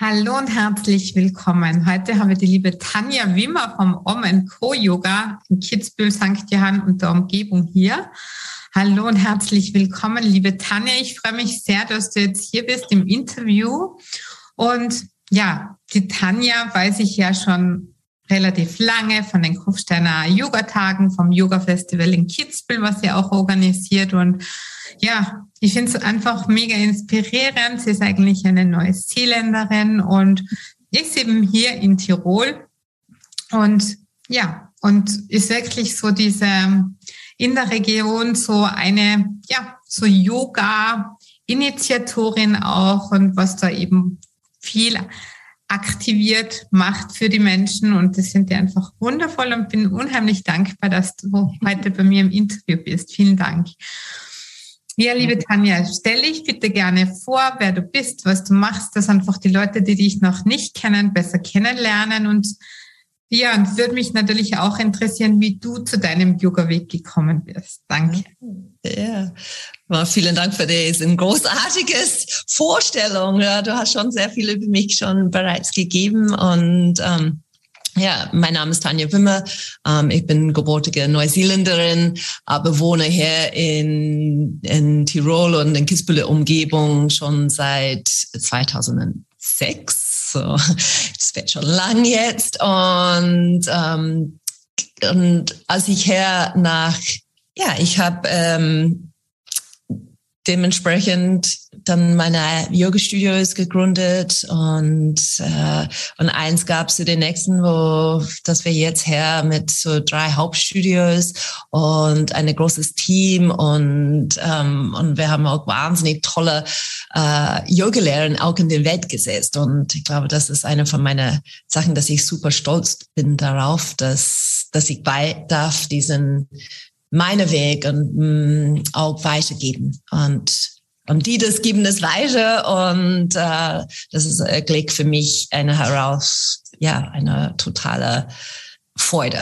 Hallo und herzlich willkommen. Heute habe ich die liebe Tanja Wimmer vom Om Co Yoga in Kitzbühel, St. Johann und der Umgebung hier. Hallo und herzlich willkommen, liebe Tanja. Ich freue mich sehr, dass du jetzt hier bist im Interview. Und ja, die Tanja weiß ich ja schon relativ lange von den Kufsteiner Yoga-Tagen, vom Yoga-Festival in Kitzbühel, was sie auch organisiert. Und ja, ich finde es einfach mega inspirierend. Sie ist eigentlich eine Neuseeländerin und ist eben hier in Tirol. Und ja, und ist wirklich so diese in der Region so eine, ja, so Yoga-Initiatorin auch und was da eben viel aktiviert macht für die Menschen. Und das sind die einfach wundervoll und bin unheimlich dankbar, dass du heute bei mir im Interview bist. Vielen Dank. Ja, liebe Tanja, stell dich bitte gerne vor, wer du bist, was du machst, dass einfach die Leute, die dich noch nicht kennen, besser kennenlernen. Und ja, und würde mich natürlich auch interessieren, wie du zu deinem Yoga-Weg gekommen bist. Danke. Ja, well, vielen Dank für diese großartiges Vorstellung. Ja, du hast schon sehr viel über mich schon bereits gegeben und ähm, ja, mein Name ist Tanja Wimmer. Ähm, ich bin gebürtige Neuseeländerin, aber wohne hier in, in Tirol und in Kitzbühler Umgebung schon seit 2006. So, das wird schon lang jetzt. Und, ähm, und als ich hier nach, ja, ich habe ähm, dementsprechend dann meine Yoga-Studios gegründet und, äh, und eins gab zu den nächsten, wo, dass wir jetzt her mit so drei Hauptstudios und ein großes Team und, ähm, und wir haben auch wahnsinnig tolle äh, Yoga-Lehrer auch in den Welt gesetzt. Und ich glaube, das ist eine von meinen Sachen, dass ich super stolz bin darauf, dass, dass ich bei darf, diesen meine Weg und mh, mm, auch weitergeben und und die das geben es weiter und äh, das ist wirklich für mich eine heraus, ja, eine totale Freude.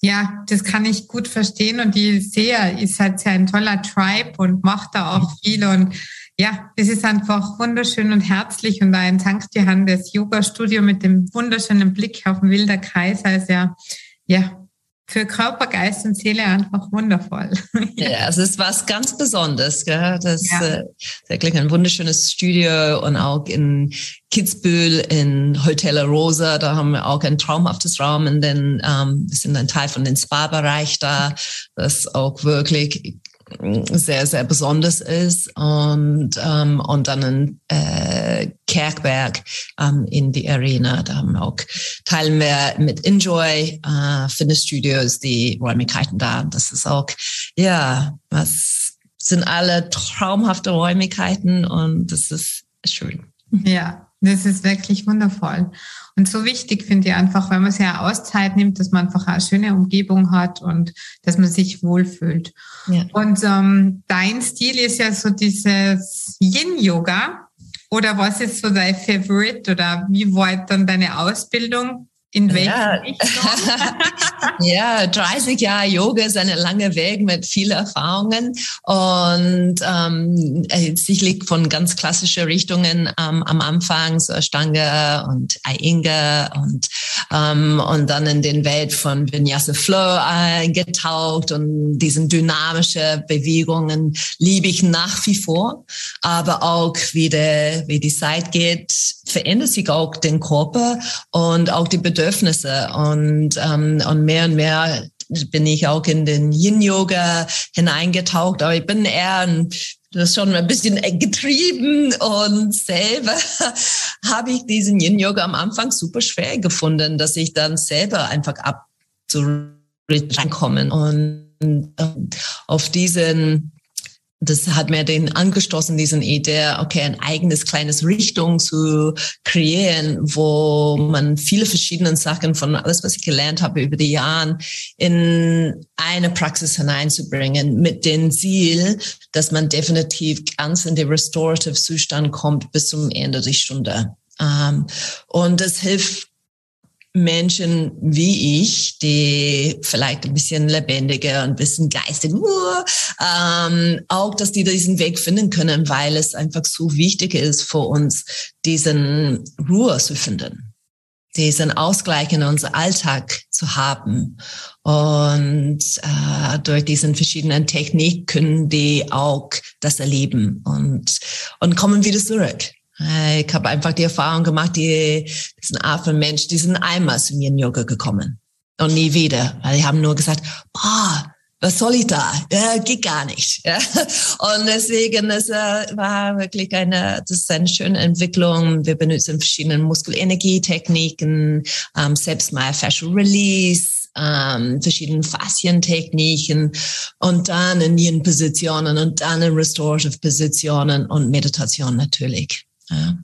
Ja, das kann ich gut verstehen und die sehe, ist halt ja ein toller Tribe und macht da auch viel und ja, es ist einfach wunderschön und herzlich und ein St. Johann das Yoga-Studio mit dem wunderschönen Blick auf den Wilder Kreis, also ja, ja, für Körper, Geist und Seele einfach wundervoll. ja, es ist was ganz Besonderes. Gell? Das ja. äh, ist wirklich ein wunderschönes Studio und auch in Kitzbühel in Hotel Rosa, da haben wir auch ein traumhaftes Raum in den, ähm, wir sind ein Teil von den Spa-Bereich da, das auch wirklich sehr, sehr besonders ist und, ähm, und dann ein äh, Kerkberg ähm, in die Arena. Da haben wir auch teilen wir mit Enjoy äh, Fitnessstudios die Räumlichkeiten da. Das ist auch, ja, was sind alle traumhafte Räumlichkeiten und das ist schön. Ja, das ist wirklich wundervoll. Und so wichtig finde ich einfach, wenn man sich ja Auszeit nimmt, dass man einfach eine schöne Umgebung hat und dass man sich wohlfühlt. Ja. Und ähm, dein Stil ist ja so dieses Yin-Yoga. Oder was ist so dein Favorite oder wie war dann deine Ausbildung? In welchem ja. ja, 30 Jahre Yoga ist eine lange Weg mit vielen Erfahrungen. Und ähm, sicherlich von ganz klassischen Richtungen ähm, am Anfang, so Stange und Ainga und, ähm, und dann in den Welt von Vinyasa Flow eingetaucht und diesen dynamische Bewegungen liebe ich nach wie vor, aber auch wie, der, wie die Zeit geht, verändert sich auch den Körper und auch die Bedürfnisse und, ähm, und mehr und mehr bin ich auch in den Yin-Yoga hineingetaucht, aber ich bin eher ein das schon ein bisschen getrieben und selber habe ich diesen Yin Yoga am Anfang super schwer gefunden, dass ich dann selber einfach ab zu reinkommen. Und ähm, auf diesen das hat mir den angestoßen, diesen Idee, okay, ein eigenes kleines Richtung zu kreieren, wo man viele verschiedene Sachen von alles, was ich gelernt habe über die Jahre, in eine Praxis hineinzubringen, mit dem Ziel, dass man definitiv ganz in den restorative Zustand kommt bis zum Ende der Stunde. Ähm, und das hilft Menschen wie ich, die vielleicht ein bisschen lebendiger ein bisschen geistig, ähm, auch, dass die diesen Weg finden können, weil es einfach so wichtig ist für uns, diesen Ruhe zu finden diesen Ausgleich in unser Alltag zu haben. Und äh, durch diesen verschiedenen Techniken können die auch das erleben und, und kommen wieder zurück. Ich habe einfach die Erfahrung gemacht, die, diesen Affenmensch, diesen einmal zu mir in Yoga gekommen und nie wieder, weil die haben nur gesagt, boah, was soll ich da? Ja, geht gar nicht. Ja. Und deswegen, es äh, war wirklich eine, das ist eine schöne Entwicklung. Wir benutzen verschiedene Muskelenergietechniken, ähm, selbst mal Fascial Release, ähm, verschiedene Faszientechniken und dann in ihren Positionen und dann in Restorative Positionen und Meditation natürlich. Ja.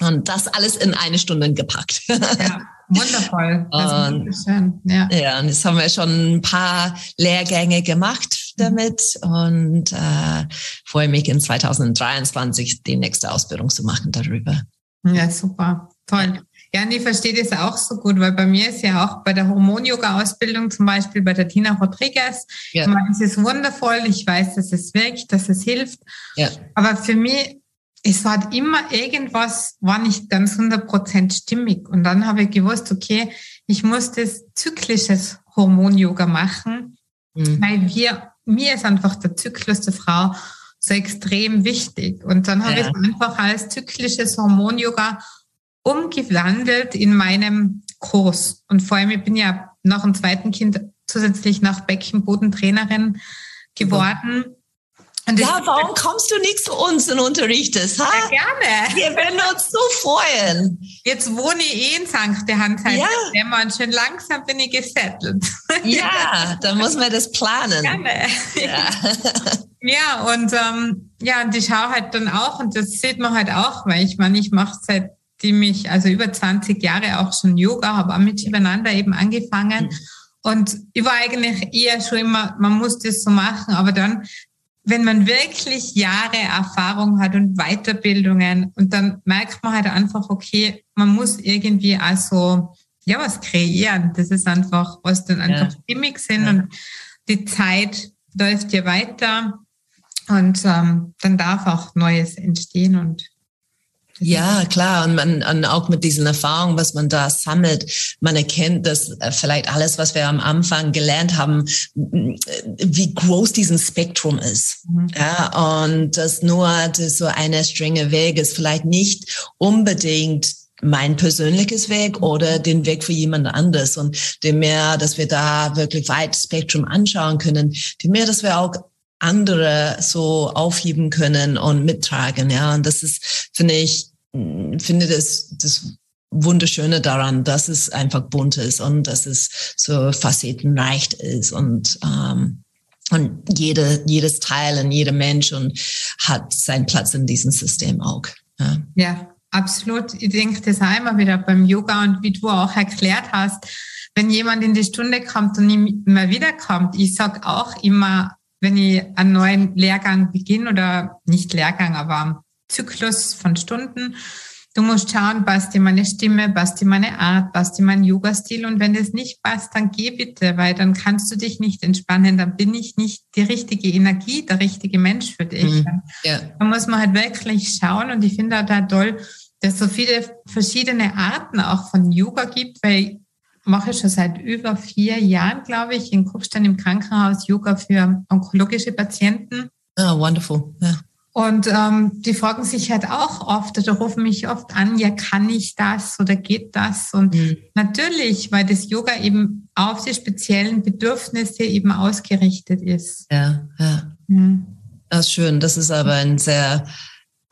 Und das alles in eine Stunde gepackt. Ja. Wundervoll. und, schön. Ja. ja, und jetzt haben wir schon ein paar Lehrgänge gemacht damit und äh, freue mich in 2023 die nächste Ausbildung zu machen darüber. Ja, super. Toll. Ja, und ich verstehe das auch so gut, weil bei mir ist ja auch bei der Hormon-Yoga-Ausbildung zum Beispiel bei der Tina Rodriguez, ja. ich meine, es ist wundervoll, ich weiß, dass es wirkt, dass es hilft. Ja. Aber für mich es hat immer irgendwas, war nicht ganz 100% stimmig. Und dann habe ich gewusst, okay, ich muss das zyklisches Hormon-Yoga machen, mhm. weil wir, mir ist einfach der Zyklus der Frau so extrem wichtig. Und dann habe ja. ich einfach als zyklisches Hormon-Yoga umgewandelt in meinem Kurs. Und vor allem, ich bin ja nach dem zweiten Kind zusätzlich nach Beckenbodentrainerin geworden. Mhm. Ja, warum kommst du nicht zu uns und unterrichtest? Ha? Ja, gerne. Wir würden uns so freuen. Jetzt wohne ich eh in St. Handsheim. Ja. Und schön langsam bin ich gesettelt. Ja, dann muss man das planen. Gerne. Ja, ja und ähm, ja, und ich schaue halt dann auch, und das sieht man halt auch, weil ich meine, ich mache seitdem ich, also über 20 Jahre auch schon Yoga, habe auch mit Shivananda eben angefangen. Mhm. Und ich war eigentlich eher schon immer, man muss das so machen, aber dann wenn man wirklich Jahre Erfahrung hat und Weiterbildungen und dann merkt man halt einfach, okay, man muss irgendwie also ja was kreieren. Das ist einfach, was dann einfach ja. stimmig sind ja. und die Zeit läuft ja weiter und ähm, dann darf auch Neues entstehen und ja, klar. Und man, und auch mit diesen Erfahrungen, was man da sammelt, man erkennt, dass äh, vielleicht alles, was wir am Anfang gelernt haben, wie groß diesen Spektrum ist. Mhm. Ja, und dass nur das so eine strenge Weg ist, vielleicht nicht unbedingt mein persönliches Weg oder den Weg für jemand anderes. Und dem mehr, dass wir da wirklich weit Spektrum anschauen können, dem mehr, dass wir auch andere so aufheben können und mittragen. Ja, und das ist, finde ich, finde das, das Wunderschöne daran, dass es einfach bunt ist und dass es so facettenreich ist und ähm, und jede, jedes Teil und jeder Mensch und hat seinen Platz in diesem System auch. Ja, ja absolut. Ich denke das auch immer wieder beim Yoga und wie du auch erklärt hast, wenn jemand in die Stunde kommt und nicht mehr wiederkommt, ich sag auch immer, wenn ich einen neuen Lehrgang beginne oder nicht Lehrgang, aber Zyklus von Stunden. Du musst schauen, passt dir meine Stimme, passt dir meine Art, passt dir mein Yoga-Stil. Und wenn das nicht passt, dann geh bitte, weil dann kannst du dich nicht entspannen. Dann bin ich nicht die richtige Energie, der richtige Mensch für dich. Mhm. Ja. Da muss man halt wirklich schauen. Und ich finde auch da toll, dass es so viele verschiedene Arten auch von Yoga gibt, weil ich mache schon seit über vier Jahren, glaube ich, in Kufstein im Krankenhaus Yoga für onkologische Patienten. Oh, wonderful. Ja. Und ähm, die fragen sich halt auch oft oder rufen mich oft an, ja, kann ich das oder geht das? Und mhm. natürlich, weil das Yoga eben auf die speziellen Bedürfnisse eben ausgerichtet ist. Ja, ja. Mhm. Das ist schön. Das ist aber ein sehr,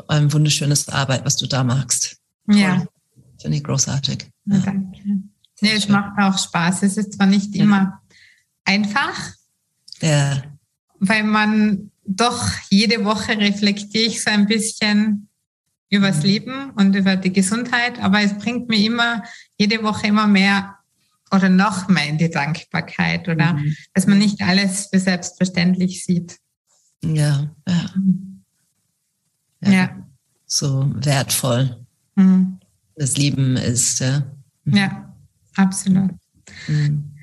ein wunderschönes Arbeit, was du da machst. Toll. Ja. Finde ich großartig. Ja. Danke. Nee, es macht auch Spaß. Es ist zwar nicht immer einfach. Ja. Weil man doch jede Woche reflektiere ich so ein bisschen übers mhm. Leben und über die Gesundheit, aber es bringt mir immer jede Woche immer mehr oder noch mehr in die Dankbarkeit oder mhm. dass man nicht alles für selbstverständlich sieht. Ja, ja. Ja. ja. So wertvoll. Mhm. Das Leben ist, ja. Ja. absolut. Mhm.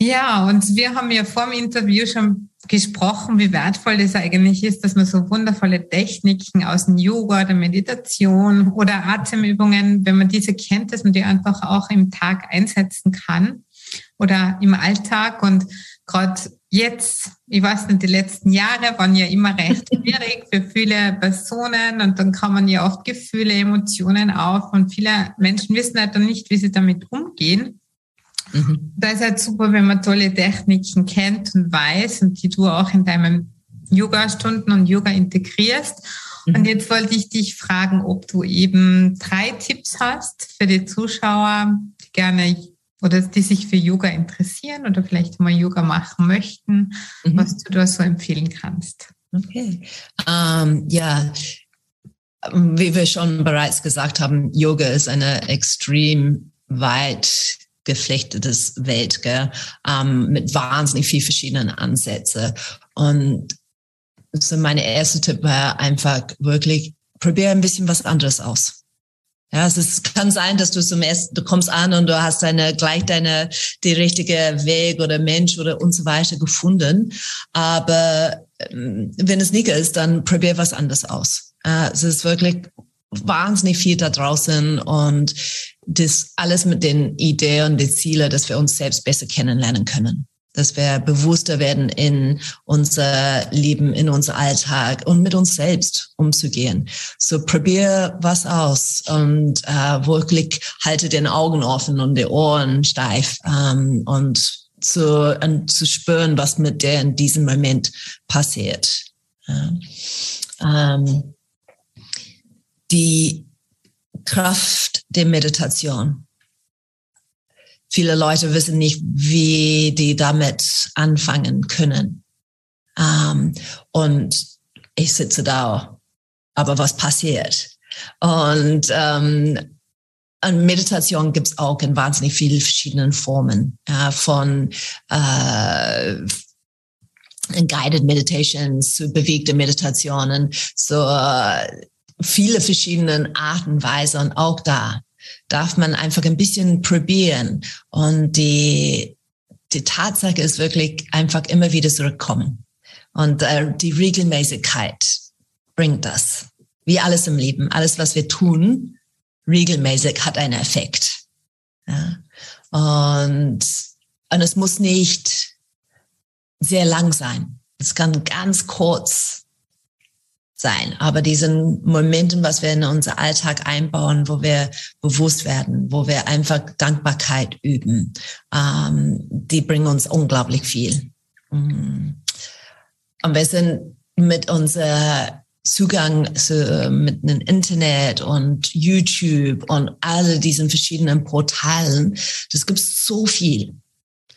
Ja, und wir haben ja vor dem Interview schon gesprochen, wie wertvoll das eigentlich ist, dass man so wundervolle Techniken aus dem Yoga, der Meditation oder Atemübungen, wenn man diese kennt, dass man die einfach auch im Tag einsetzen kann oder im Alltag. Und gerade jetzt, ich weiß nicht, die letzten Jahre waren ja immer recht schwierig für viele Personen und dann man ja oft Gefühle, Emotionen auf und viele Menschen wissen halt dann nicht, wie sie damit umgehen. Mhm. Da ist halt super, wenn man tolle Techniken kennt und weiß und die du auch in deinen Yoga-Stunden und Yoga integrierst. Mhm. Und jetzt wollte ich dich fragen, ob du eben drei Tipps hast für die Zuschauer, die gerne oder die sich für Yoga interessieren oder vielleicht mal Yoga machen möchten, mhm. was du da so empfehlen kannst. Okay. Um, ähm, ja, wie wir schon bereits gesagt haben, Yoga ist eine extrem weit geflechtetes Welt, gell? Ähm, mit wahnsinnig viel verschiedenen Ansätzen. Und so meine erste Tipp war einfach wirklich, probier ein bisschen was anderes aus. Ja, es kann sein, dass du zum ersten, du kommst an und du hast deine, gleich deine, die richtige Weg oder Mensch oder und so weiter gefunden. Aber ähm, wenn es nicht ist, dann probier was anderes aus. Äh, es ist wirklich wahnsinnig viel da draußen und das alles mit den Ideen und den Zielen, dass wir uns selbst besser kennenlernen können. Dass wir bewusster werden in unser Leben, in unser Alltag und mit uns selbst umzugehen. So probier was aus und äh, wirklich halte den Augen offen und die Ohren steif ähm, und zu, und zu spüren, was mit der in diesem Moment passiert. Ähm, die Kraft der Meditation. Viele Leute wissen nicht, wie die damit anfangen können. Ähm, und ich sitze da, aber was passiert? Und ähm, an Meditation gibt es auch in wahnsinnig vielen verschiedenen Formen, ja, von äh, Guided Meditations zu bewegte Meditationen, zu äh, viele verschiedene Arten, Weise und auch da darf man einfach ein bisschen probieren und die, die Tatsache ist wirklich einfach immer wieder zurückkommen und äh, die Regelmäßigkeit bringt das. Wie alles im Leben, alles was wir tun, regelmäßig hat einen Effekt. Ja? Und, und es muss nicht sehr lang sein. Es kann ganz kurz sein. Aber diesen Momenten, was wir in unser Alltag einbauen, wo wir bewusst werden, wo wir einfach Dankbarkeit üben, ähm, die bringen uns unglaublich viel. Mm. Und wir sind mit unser Zugang zu, mit dem Internet und YouTube und all diesen verschiedenen Portalen, das gibt so viel.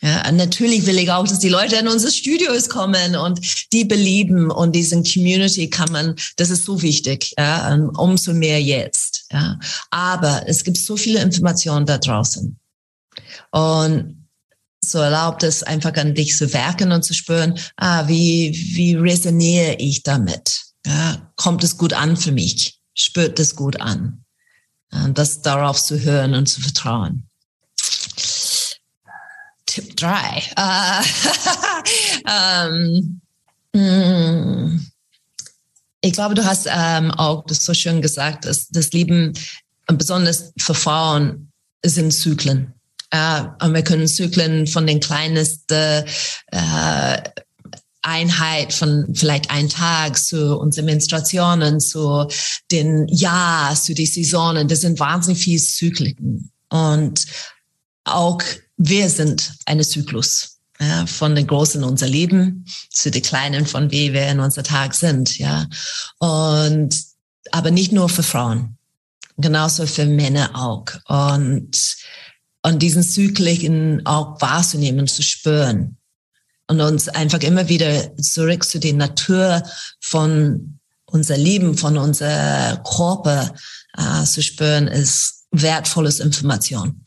Ja, natürlich will ich auch, dass die Leute in unsere Studios kommen und die belieben und diesen Community kann man, das ist so wichtig, ja, umso mehr jetzt. Ja. Aber es gibt so viele Informationen da draußen. Und so erlaubt es einfach an dich zu werken und zu spüren, ah, wie, wie resoniere ich damit? Ja, kommt es gut an für mich? Spürt es gut an? Und das darauf zu hören und zu vertrauen. Tipp 3. Uh, ähm, hm. ich glaube, du hast ähm, auch das so schön gesagt, dass das Leben, besonders für Frauen, sind Zyklen. Äh, und wir können Zyklen von den kleinsten äh, Einheit von vielleicht ein Tag zu unseren Menstruationen, zu den Jahr, zu den Saisonen. Das sind wahnsinnig viele Zyklen. Und auch wir sind eine Zyklus. Ja, von den Großen unser Leben zu den Kleinen, von wie wir in unser Tag sind, ja. Und, aber nicht nur für Frauen. Genauso für Männer auch. Und, und diesen Zyklen auch wahrzunehmen, zu spüren. Und uns einfach immer wieder zurück zu der Natur von unser Leben, von unser Körper äh, zu spüren, ist wertvolles Information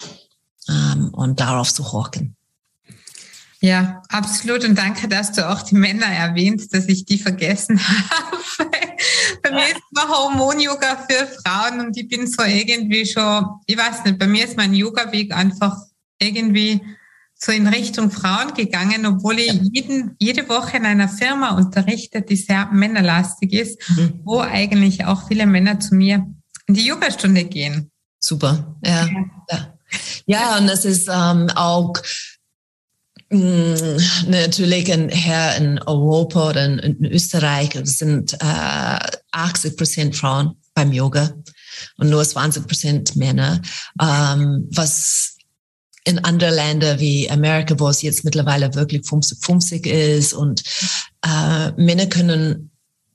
ähm, und darauf zu horchen. Ja, absolut. Und danke, dass du auch die Männer erwähnst, dass ich die vergessen habe. bei mir ist immer Hormon-Yoga für Frauen und ich bin so irgendwie schon, ich weiß nicht, bei mir ist mein Yoga-Weg einfach irgendwie so in Richtung Frauen gegangen, obwohl ich jeden, jede Woche in einer Firma unterrichte, die sehr männerlastig ist, mhm. wo eigentlich auch viele Männer zu mir in die Yogastunde gehen. Super, ja. Ja, ja und das ist ähm, auch mh, mm, natürlich ein Herr in Europa oder in, in Österreich sind äh, 80 Prozent Frauen beim Yoga und nur 20 Prozent Männer, ähm, was in andere Länder wie Amerika, wo es jetzt mittlerweile wirklich 50-50 ist und äh, Männer können,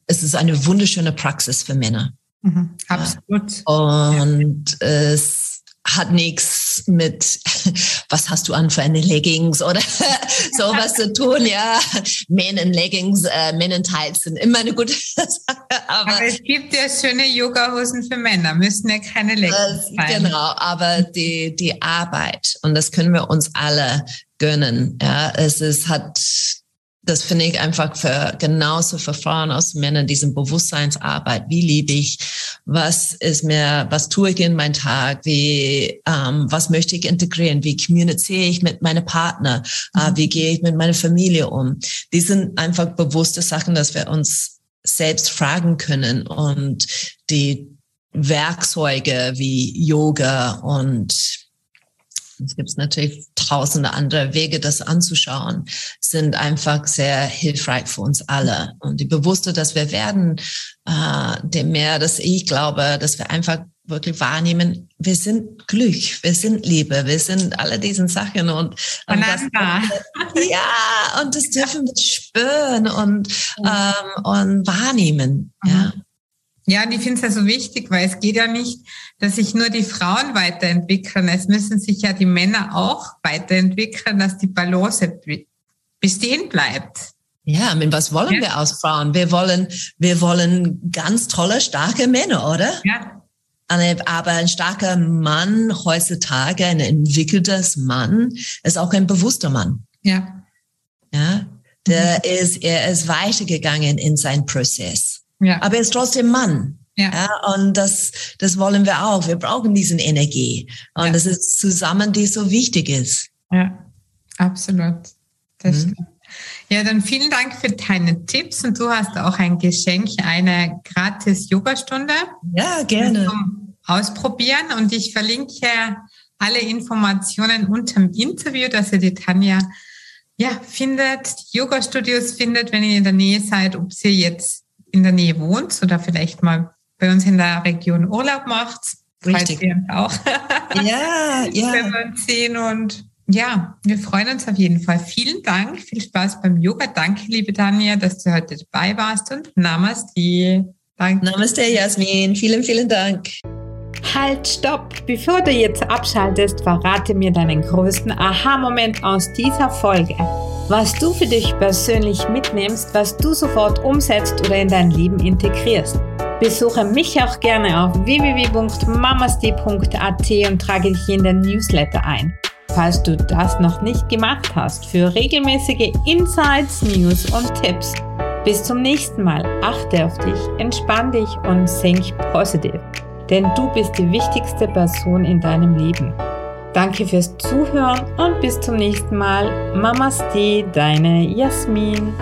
es ist eine wunderschöne Praxis für Männer. Mhm, absolut. Und ja. es hat nichts mit, was hast du an für eine Leggings oder sowas zu tun. Ja, Men in Leggings, äh, Men in Tights sind immer eine gute Sache. Aber, aber es gibt ja schöne Yoga-Hosen für Männer, müssen ja keine Leggings sein. Genau, aber die, die Arbeit, und das können wir uns alle gönnen. Ja, es ist, hat das finde ich einfach für genauso für Frauen aus Männern, diesen Bewusstseinsarbeit. Wie liebe ich? Was ist mir, was tue ich in meinem Tag? Wie, ähm, was möchte ich integrieren? Wie kommuniziere ich mit meinem Partner? Äh, mhm. wie gehe ich mit meiner Familie um? Die sind einfach bewusste Sachen, dass wir uns selbst fragen können und die Werkzeuge wie Yoga und es gibt natürlich tausende andere Wege, das anzuschauen, sind einfach sehr hilfreich für uns alle. Und die Bewusste, dass wir werden, äh, dem mehr, dass ich glaube, dass wir einfach wirklich wahrnehmen, wir sind Glück, wir sind Liebe, wir sind alle diesen Sachen und, und das, ja, und das dürfen wir spüren und, ähm, und wahrnehmen. Ja. Ja, und ich finde es ja so wichtig, weil es geht ja nicht, dass sich nur die Frauen weiterentwickeln. Es müssen sich ja die Männer auch weiterentwickeln, dass die Balance bestehen bleibt. Ja, mit was wollen ja. wir aus Frauen? Wir wollen, wir wollen ganz tolle, starke Männer, oder? Ja. Aber ein starker Mann heutzutage, ein entwickeltes Mann, ist auch ein bewusster Mann. Ja. Ja. Der mhm. ist, er ist weitergegangen in seinen Prozess. Ja. Aber er ist trotzdem Mann. Ja. ja. Und das, das wollen wir auch. Wir brauchen diesen Energie. Und ja. das ist zusammen, die so wichtig ist. Ja, absolut. Das mhm. Ja, dann vielen Dank für deine Tipps und du hast auch ein Geschenk, eine gratis Yogastunde. Ja, gerne. Ausprobieren und ich verlinke alle Informationen unter dem Interview, dass ihr die Tanja ja, findet, Yoga-Studios findet, wenn ihr in der Nähe seid, ob sie jetzt in der Nähe wohnt oder vielleicht mal bei uns in der Region Urlaub macht. Richtig. Auch. Ja, ja. Wenn wir uns sehen und ja, wir freuen uns auf jeden Fall. Vielen Dank, viel Spaß beim Yoga. Danke, liebe Tanja, dass du heute dabei warst und Namaste. Danke. Namaste, Jasmin. Vielen, vielen Dank. Halt, stopp! Bevor du jetzt abschaltest, verrate mir deinen größten Aha-Moment aus dieser Folge was du für dich persönlich mitnimmst, was du sofort umsetzt oder in dein Leben integrierst. Besuche mich auch gerne auf www.mamasti.at und trage dich in den Newsletter ein. Falls du das noch nicht gemacht hast, für regelmäßige Insights, News und Tipps. Bis zum nächsten Mal. Achte auf dich, entspann dich und think positiv. Denn du bist die wichtigste Person in deinem Leben. Danke fürs Zuhören und bis zum nächsten Mal. Mamaste, deine Jasmin.